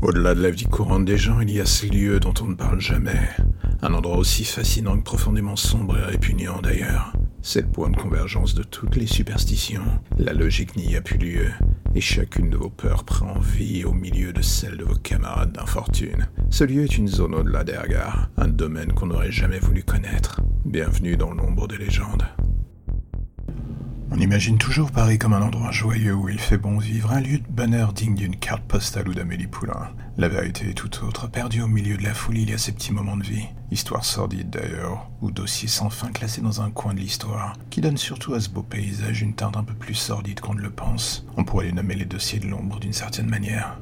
Au-delà de la vie courante des gens, il y a ce lieu dont on ne parle jamais. Un endroit aussi fascinant que profondément sombre et répugnant d'ailleurs. C'est le point de convergence de toutes les superstitions. La logique n'y a plus lieu, et chacune de vos peurs prend vie au milieu de celle de vos camarades d'infortune. Ce lieu est une zone au-delà des regards, un domaine qu'on n'aurait jamais voulu connaître. Bienvenue dans l'ombre des légendes. Imagine toujours Paris comme un endroit joyeux où il fait bon vivre, un lieu de bonheur digne d'une carte postale ou d'Amélie Poulain. La vérité est tout autre. Perdu au milieu de la foule, il y a ces petits moments de vie. Histoire sordide d'ailleurs, ou dossier sans fin classé dans un coin de l'histoire, qui donne surtout à ce beau paysage une teinte un peu plus sordide qu'on ne le pense. On pourrait les nommer les dossiers de l'ombre d'une certaine manière.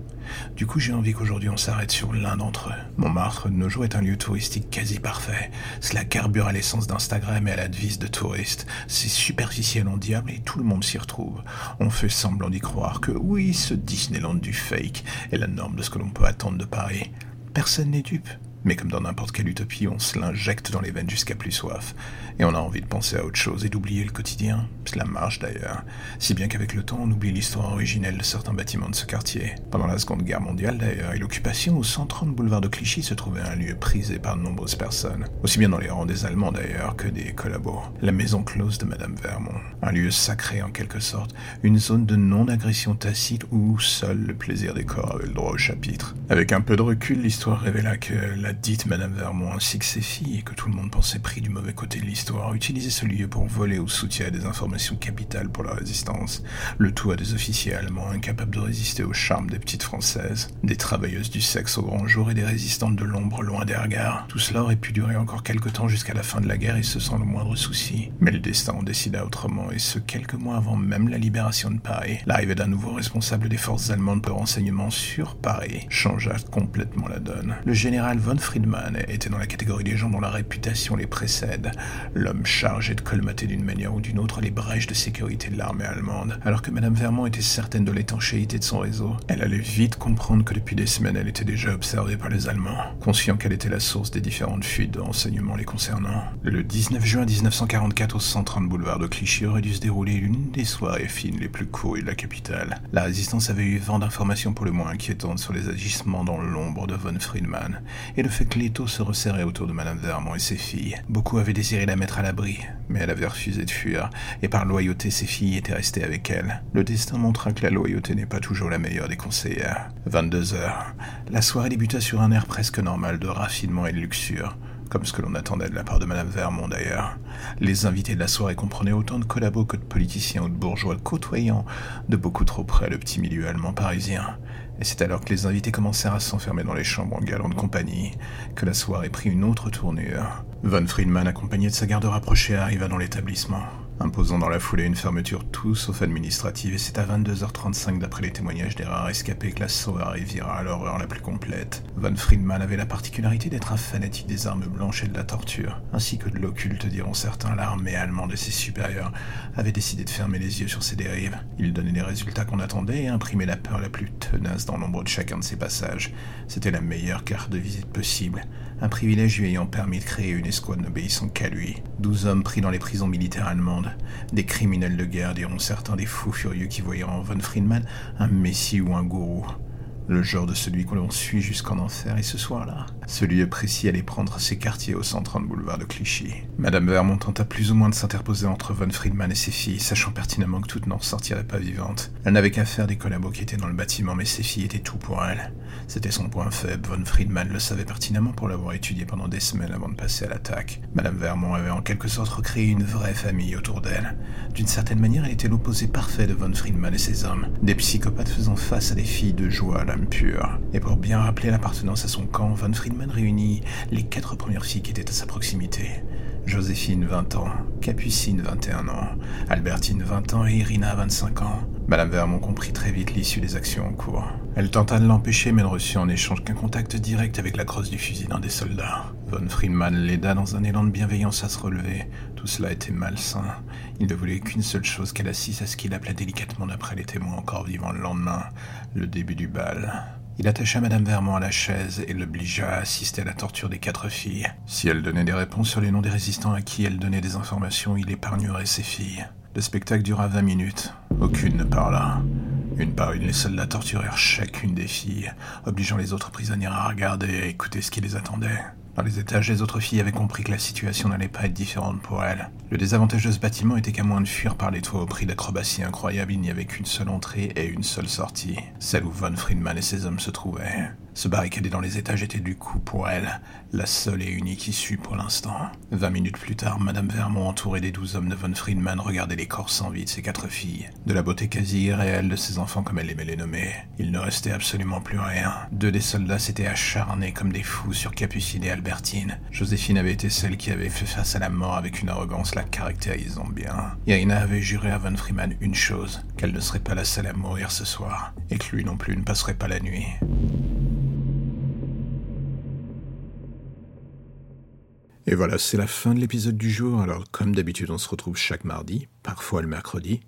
Du coup, j'ai envie qu'aujourd'hui on s'arrête sur l'un d'entre eux. Montmartre, de nos jours, est un lieu touristique quasi parfait. Cela carbure à l'essence d'Instagram et à la devise de touriste. C'est superficiel en diable et tout le monde s'y retrouve. On fait semblant d'y croire que oui, ce Disneyland du fake est la norme de ce que l'on peut attendre de Paris. Personne n'est dupe. Mais comme dans n'importe quelle utopie, on se l'injecte dans les veines jusqu'à plus soif. Et on a envie de penser à autre chose et d'oublier le quotidien. Cela marche d'ailleurs. Si bien qu'avec le temps, on oublie l'histoire originelle de certains bâtiments de ce quartier. Pendant la Seconde Guerre mondiale d'ailleurs, et l'occupation, au 130 boulevard de Clichy se trouvait un lieu prisé par de nombreuses personnes. Aussi bien dans les rangs des Allemands d'ailleurs que des collabos. La maison close de Madame Vermont. Un lieu sacré en quelque sorte. Une zone de non-agression tacite où seul le plaisir des corps avait le droit au chapitre. Avec un peu de recul, l'histoire révéla que la dite Madame Vermont ainsi que ses filles, et que tout le monde pensait pris du mauvais côté de l'histoire, utilisaient ce lieu pour voler ou soutirer des informations capitales pour la résistance, le tout à des officiers allemands incapables de résister au charme des petites françaises, des travailleuses du sexe au grand jour et des résistantes de l'ombre loin des regards. Tout cela aurait pu durer encore quelque temps jusqu'à la fin de la guerre et ce sans le moindre souci. Mais le destin en décida autrement, et ce quelques mois avant même la libération de Paris, l'arrivée d'un nouveau responsable des forces allemandes de renseignement sur Paris changea complètement la donne. Le général von Friedman était dans la catégorie des gens dont la réputation les précède, l'homme chargé de colmater d'une manière ou d'une autre les brèches de sécurité de l'armée allemande. Alors que Madame Vermont était certaine de l'étanchéité de son réseau, elle allait vite comprendre que depuis des semaines elle était déjà observée par les Allemands, conscient qu'elle était la source des différentes fuites de renseignements les concernant. Le 19 juin 1944 au 130 boulevard de Clichy aurait dû se dérouler l'une des soirées fines les plus courtes de la capitale. La résistance avait eu vent d'informations pour le moins inquiétantes sur les agissements dans l'ombre de von Friedman, et le fait que l'étau se resserrait autour de Madame Vermont et ses filles. Beaucoup avaient désiré la mettre à l'abri, mais elle avait refusé de fuir, et par loyauté ses filles étaient restées avec elle. Le destin montra que la loyauté n'est pas toujours la meilleure des conseillères. 22 heures. La soirée débuta sur un air presque normal de raffinement et de luxure comme ce que l'on attendait de la part de Madame Vermont d'ailleurs. Les invités de la soirée comprenaient autant de collabos que de politiciens ou de bourgeois côtoyant de beaucoup trop près le petit milieu allemand parisien. Et c'est alors que les invités commencèrent à s'enfermer dans les chambres en galante compagnie que la soirée prit une autre tournure. Von Friedman, accompagné de sa garde rapprochée, arriva dans l'établissement imposant dans la foulée une fermeture tout sauf administrative, et c'est à 22h35 d'après les témoignages des rares escapés que la soirée vira à l'horreur la plus complète. Von Friedman avait la particularité d'être un fanatique des armes blanches et de la torture, ainsi que de l'occulte diront certains, l'armée allemande et ses supérieurs avaient décidé de fermer les yeux sur ces dérives. Il donnait les résultats qu'on attendait et imprimait la peur la plus tenace dans l'ombre de chacun de ses passages. C'était la meilleure carte de visite possible, un privilège lui ayant permis de créer une escouade n'obéissant qu'à lui. Douze hommes pris dans les prisons militaires allemandes, des criminels de guerre, diront certains des fous furieux qui voyaient en von Friedman un messie ou un gourou. Le genre de celui qu'on suit jusqu'en enfer, et ce soir-là, ce lieu précis allait prendre ses quartiers au 130 boulevard de Clichy. Madame Vermont tenta plus ou moins de s'interposer entre von Friedman et ses filles, sachant pertinemment que toutes n'en sortiraient pas vivantes. Elle n'avait qu'à faire des collabos qui étaient dans le bâtiment, mais ses filles étaient tout pour elle. C'était son point faible, von Friedman le savait pertinemment pour l'avoir étudié pendant des semaines avant de passer à l'attaque. Madame Vermont avait en quelque sorte recréé une vraie famille autour d'elle. D'une certaine manière, elle était l'opposé parfait de von Friedman et ses hommes, des psychopathes faisant face à des filles de joie pure. Et pour bien rappeler l'appartenance à son camp, Von Friedman réunit les quatre premières filles qui étaient à sa proximité. Joséphine, 20 ans, Capucine, 21 ans, Albertine, 20 ans et Irina, 25 ans. Madame Vermont comprit très vite l'issue des actions en cours. Elle tenta de l'empêcher, mais ne reçut en échange qu'un contact direct avec la crosse du fusil d'un des soldats. Von Friedman l'aida dans un élan de bienveillance à se relever. Tout cela était malsain. Il ne voulait qu'une seule chose qu'elle assiste à ce qu'il appelait délicatement d'après les témoins encore vivants le lendemain, le début du bal. Il attacha Madame Vermont à la chaise et l'obligea à assister à la torture des quatre filles. Si elle donnait des réponses sur les noms des résistants à qui elle donnait des informations, il épargnerait ses filles. Le spectacle dura vingt minutes. Aucune ne parla. Une par une, les soldats torturèrent chacune des filles, obligeant les autres prisonnières à regarder et écouter ce qui les attendait. Dans les étages, les autres filles avaient compris que la situation n'allait pas être différente pour elles. Le désavantage de ce bâtiment était qu'à moins de fuir par les toits au prix d'acrobatie incroyable, il n'y avait qu'une seule entrée et une seule sortie, celle où Von Friedman et ses hommes se trouvaient. Se barricader dans les étages était du coup pour elle la seule et unique issue pour l'instant. Vingt minutes plus tard, Madame Vermont, entourée des douze hommes de Von Friedman, regardait les corps sans vie de ses quatre filles, de la beauté quasi irréelle de ses enfants comme elle aimait les nommer. Il ne restait absolument plus rien. Deux des soldats s'étaient acharnés comme des fous sur Capucine et Albertine. Joséphine avait été celle qui avait fait face à la mort avec une arrogance la caractérisant bien. Irina avait juré à Von Friedman une chose, qu'elle ne serait pas la seule à mourir ce soir, et que lui non plus ne passerait pas la nuit. Et voilà, c'est la fin de l'épisode du jour. Alors, comme d'habitude, on se retrouve chaque mardi, parfois le mercredi,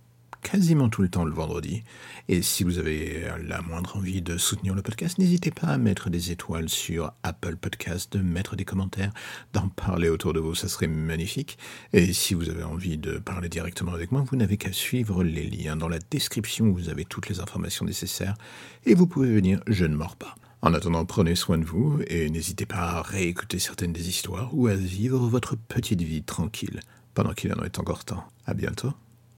quasiment tout le temps le vendredi. Et si vous avez la moindre envie de soutenir le podcast, n'hésitez pas à mettre des étoiles sur Apple Podcast, de mettre des commentaires, d'en parler autour de vous, ça serait magnifique. Et si vous avez envie de parler directement avec moi, vous n'avez qu'à suivre les liens dans la description où vous avez toutes les informations nécessaires et vous pouvez venir, je ne mords pas. En attendant, prenez soin de vous et n'hésitez pas à réécouter certaines des histoires ou à vivre votre petite vie tranquille pendant qu'il en est encore temps. À bientôt.